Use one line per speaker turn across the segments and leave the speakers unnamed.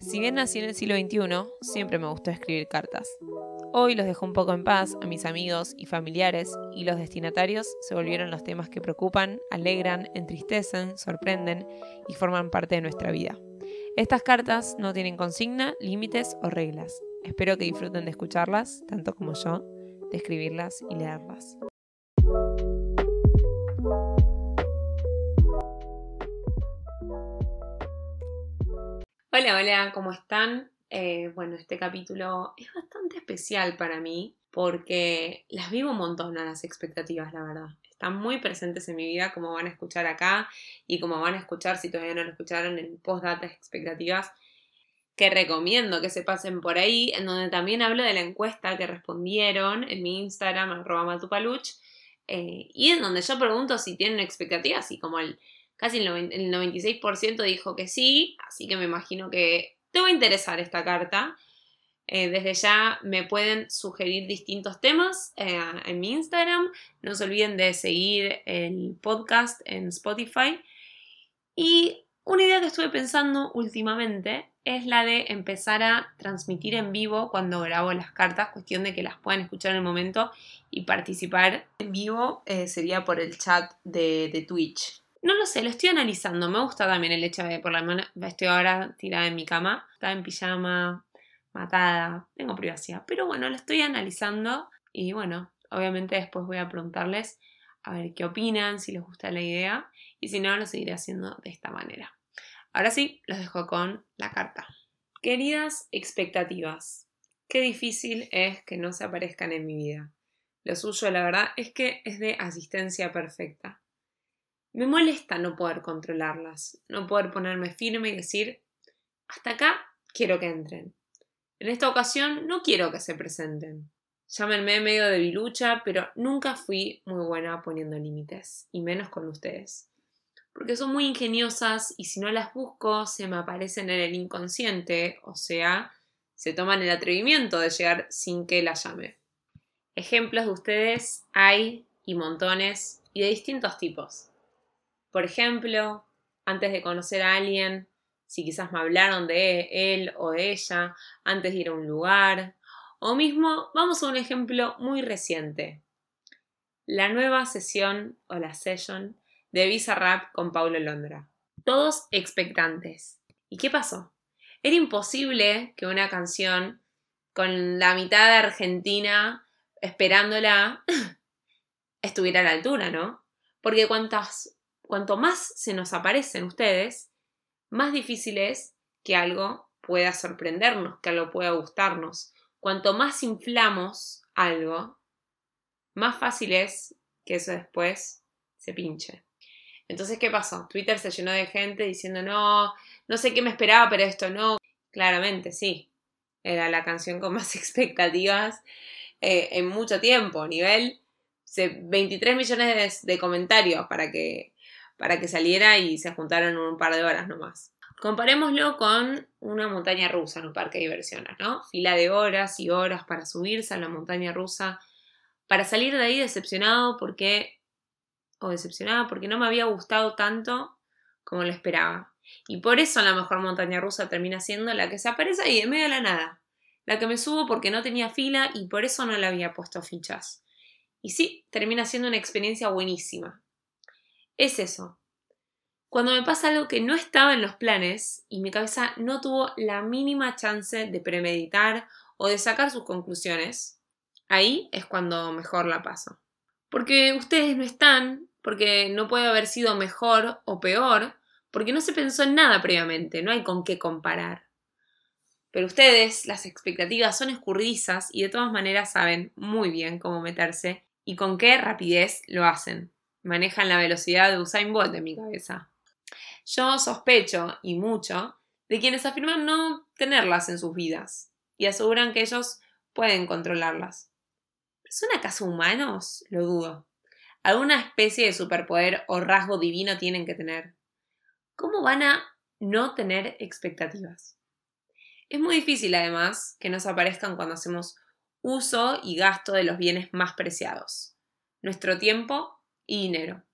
Si bien nací en el siglo XXI, siempre me gustó escribir cartas. Hoy los dejo un poco en paz a mis amigos y familiares y los destinatarios se volvieron los temas que preocupan, alegran, entristecen, sorprenden y forman parte de nuestra vida. Estas cartas no tienen consigna, límites o reglas. Espero que disfruten de escucharlas, tanto como yo, de escribirlas y leerlas. Hola, hola, ¿cómo están? Eh, bueno, este capítulo es bastante especial para mí porque las vivo un montón a las expectativas, la verdad. Están muy presentes en mi vida, como van a escuchar acá y como van a escuchar si todavía no lo escucharon en postdata expectativas, que recomiendo que se pasen por ahí, en donde también hablo de la encuesta que respondieron en mi Instagram, arroba matupaluch, eh, y en donde yo pregunto si tienen expectativas y como el casi el, 96% dijo que sí, así que me imagino que te va a interesar esta carta. Eh, desde ya me pueden sugerir distintos temas eh, en mi Instagram. No se olviden de seguir el podcast en Spotify. Y una idea que estuve pensando últimamente es la de empezar a transmitir en vivo cuando grabo las cartas, cuestión de que las puedan escuchar en el momento y participar en vivo eh, sería por el chat de Twitch. No lo sé, lo estoy analizando. Me gusta también el hecho de, por la mano, estoy ahora tirada en mi cama, estaba en pijama, matada, tengo privacidad. Pero bueno, lo estoy analizando y bueno, obviamente después voy a preguntarles a ver qué opinan, si les gusta la idea y si no, lo seguiré haciendo de esta manera. Ahora sí, los dejo con la carta. Queridas expectativas, qué difícil es que no se aparezcan en mi vida. Lo suyo, la verdad, es que es de asistencia perfecta. Me molesta no poder controlarlas, no poder ponerme firme y decir, hasta acá quiero que entren. En esta ocasión no quiero que se presenten. Llámenme medio de bilucha, pero nunca fui muy buena poniendo límites, y menos con ustedes. Porque son muy ingeniosas y si no las busco se me aparecen en el inconsciente, o sea, se toman el atrevimiento de llegar sin que las llame. Ejemplos de ustedes hay y montones y de distintos tipos. Por ejemplo, antes de conocer a alguien, si quizás me hablaron de él o de ella, antes de ir a un lugar, o mismo, vamos a un ejemplo muy reciente. La nueva sesión o la session de Visa Rap con Paulo Londra. Todos expectantes. ¿Y qué pasó? Era imposible que una canción con la mitad de Argentina esperándola estuviera a la altura, ¿no? Porque cuantas cuanto más se nos aparecen ustedes, más difícil es que algo pueda sorprendernos, que algo pueda gustarnos. Cuanto más inflamos algo, más fácil es que eso después se pinche. Entonces, ¿qué pasó? Twitter se llenó de gente diciendo, no, no sé qué me esperaba, pero esto no. Claramente, sí. Era la canción con más expectativas eh, en mucho tiempo. Nivel 23 millones de comentarios para que para que saliera y se juntaron un par de horas nomás. Comparémoslo con una montaña rusa en un parque de diversiones, ¿no? Fila de horas y horas para subirse a la montaña rusa, para salir de ahí decepcionado porque, o decepcionada porque no me había gustado tanto como lo esperaba. Y por eso la mejor montaña rusa termina siendo la que se aparece ahí en medio de la nada. La que me subo porque no tenía fila y por eso no le había puesto fichas. Y sí, termina siendo una experiencia buenísima es eso. Cuando me pasa algo que no estaba en los planes y mi cabeza no tuvo la mínima chance de premeditar o de sacar sus conclusiones, ahí es cuando mejor la paso. Porque ustedes no están, porque no puede haber sido mejor o peor, porque no se pensó en nada previamente, no hay con qué comparar. Pero ustedes, las expectativas son escurridizas y de todas maneras saben muy bien cómo meterse y con qué rapidez lo hacen manejan la velocidad de Usain Bolt en mi cabeza. Yo sospecho, y mucho, de quienes afirman no tenerlas en sus vidas y aseguran que ellos pueden controlarlas. ¿Son acaso humanos? Lo dudo. ¿Alguna especie de superpoder o rasgo divino tienen que tener? ¿Cómo van a no tener expectativas? Es muy difícil, además, que nos aparezcan cuando hacemos uso y gasto de los bienes más preciados, nuestro tiempo y dinero.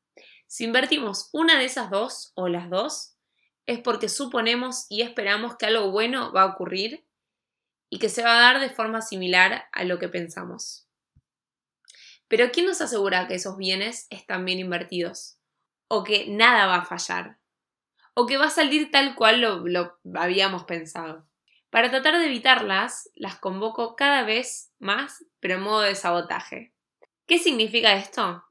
Si invertimos una de esas dos o las dos, es porque suponemos y esperamos que algo bueno va a ocurrir y que se va a dar de forma similar a lo que pensamos. Pero ¿quién nos asegura que esos bienes están bien invertidos? ¿O que nada va a fallar? ¿O que va a salir tal cual lo, habíamos pensado? Para tratar de evitarlas, las convoco cada vez más, pero en modo de sabotaje. ¿Qué significa esto?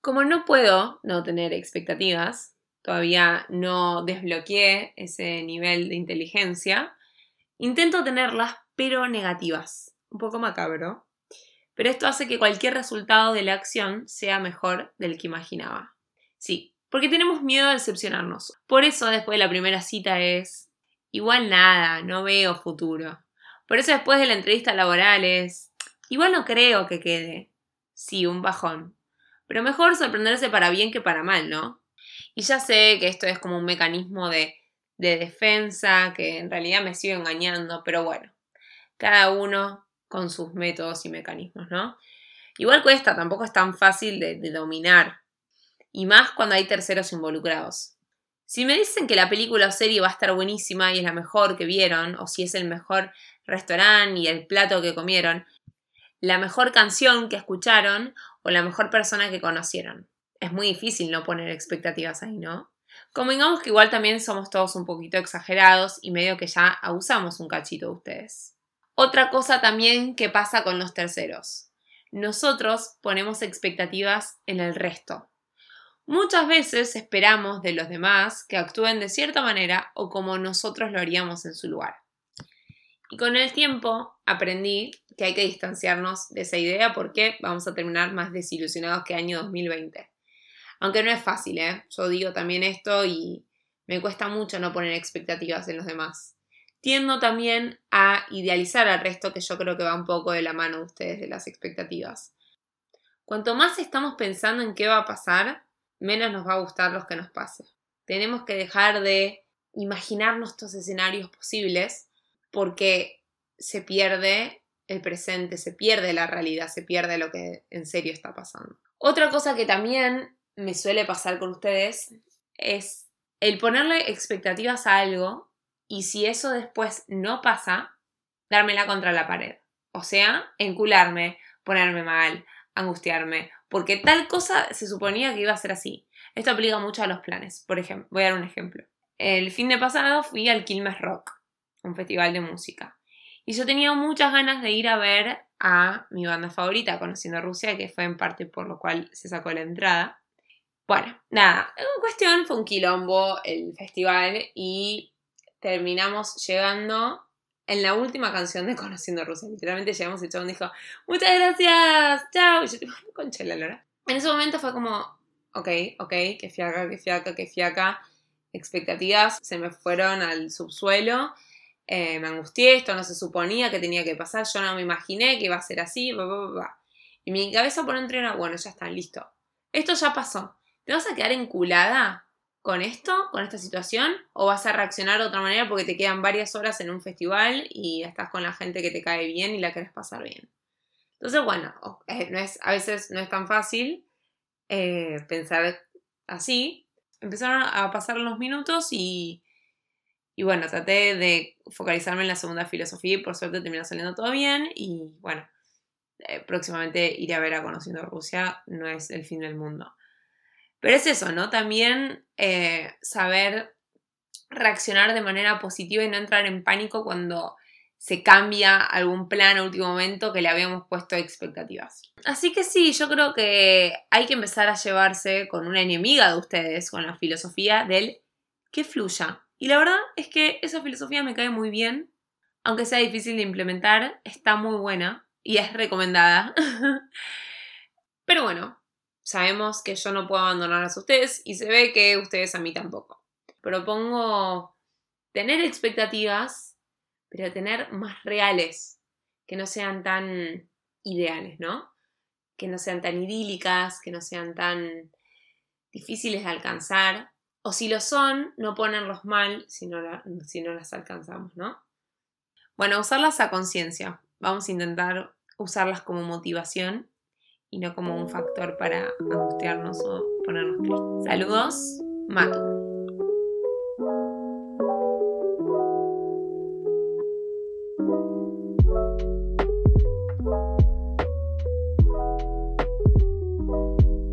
Como no puedo no tener expectativas, todavía no desbloqueé ese nivel de inteligencia, intento tenerlas, pero negativas. Un poco macabro. Pero esto hace que cualquier resultado de la acción sea mejor del que imaginaba. Sí, porque tenemos miedo a decepcionarnos. Por eso después de la primera cita es, igual nada, no veo futuro. Por eso después de la entrevista laboral es, igual no creo que quede. Sí, un bajón. Pero mejor sorprenderse para bien que para mal, ¿no? Y ya sé que esto es como un mecanismo de, de defensa, que en realidad me sigo engañando, pero bueno, cada uno con sus métodos y mecanismos, ¿no? Igual cuesta, tampoco es tan fácil de dominar, y más cuando hay terceros involucrados. Si me dicen que la película o serie va a estar buenísima y es la mejor que vieron, o si es el mejor restaurante y el plato que comieron, la mejor canción que escucharon o la mejor persona que conocieron. Es muy difícil no poner expectativas ahí, ¿no? Como digamos que igual también somos todos un poquito exagerados y medio que ya abusamos un cachito de ustedes. Otra cosa también que pasa con los terceros. Nosotros ponemos expectativas en el resto. Muchas veces esperamos de los demás que actúen de cierta manera o como nosotros lo haríamos en su lugar. Y con el tiempo aprendí que hay que distanciarnos de esa idea porque vamos a terminar más desilusionados que año 2020. Aunque no es fácil, ¿eh? Yo digo también esto y me cuesta mucho no poner expectativas en los demás. Tiendo también a idealizar al resto, que yo creo que va un poco de la mano de ustedes de las expectativas. Cuanto más estamos pensando en qué va a pasar, menos nos va a gustar los que nos pase. Tenemos que dejar de imaginarnos estos escenarios posibles porque se pierde el presente, se pierde la realidad, se pierde lo que en serio está pasando. Otra cosa que también me suele pasar con ustedes es el ponerle expectativas a algo y si eso después no pasa, dármela contra la pared. O sea, encularme, ponerme mal, angustiarme, porque tal cosa se suponía que iba a ser así. Esto aplica mucho a los planes. Por ejemplo, voy a dar un ejemplo. El fin de pasado fui al Quilmes Rock un festival de música. Y yo tenía muchas ganas de ir a ver a mi banda favorita, Conociendo Rusia, que fue en parte por lo cual se sacó la entrada. Bueno, nada, en cuestión fue un quilombo el festival y terminamos llegando en la última canción de Conociendo Rusia. Literalmente llegamos y el chabón dijo, muchas gracias, chao. Y yo digo, concha la lora. En ese momento fue como, ok, ok, que fiaca, que fiaca, que fiaca. Expectativas se me fueron al subsuelo eh, me angustié, esto no se suponía que tenía que pasar, yo no me imaginé que iba a ser así, y mi cabeza por dentro era, bueno, ya está, listo. Esto ya pasó. ¿Te vas a quedar enculada con esto, con esta situación? ¿O vas a reaccionar de otra manera porque te quedan varias horas en un festival y estás con la gente que te cae bien y la querés pasar bien? Entonces, bueno, eh, no es, a veces no es tan fácil eh, pensar así. Empezaron a pasar los minutos y y bueno, traté de focalizarme en la segunda filosofía y por suerte terminó saliendo todo bien. Y bueno, eh, próximamente iré a ver a Conociendo Rusia, no es el fin del mundo. Pero es eso, ¿no? También eh, saber reaccionar de manera positiva y no entrar en pánico cuando se cambia algún plan a último momento que le habíamos puesto expectativas. Así que sí, yo creo que hay que empezar a llevarse con una enemiga de ustedes, con la filosofía del que fluya. Y la verdad es que esa filosofía me cae muy bien, aunque sea difícil de implementar, está muy buena y es recomendada. Pero bueno, sabemos que yo no puedo abandonar a ustedes y se ve que ustedes a mí tampoco. Propongo tener expectativas, pero tener más reales, que no sean tan ideales, ¿no? Que no sean tan idílicas, que no sean tan difíciles de alcanzar, o si lo son, no ponerlos mal si no, si no las alcanzamos, ¿no? Bueno, usarlas a conciencia. Vamos a intentar usarlas como motivación y no como un factor para angustiarnos o ponernos tristes. Saludos, Matu.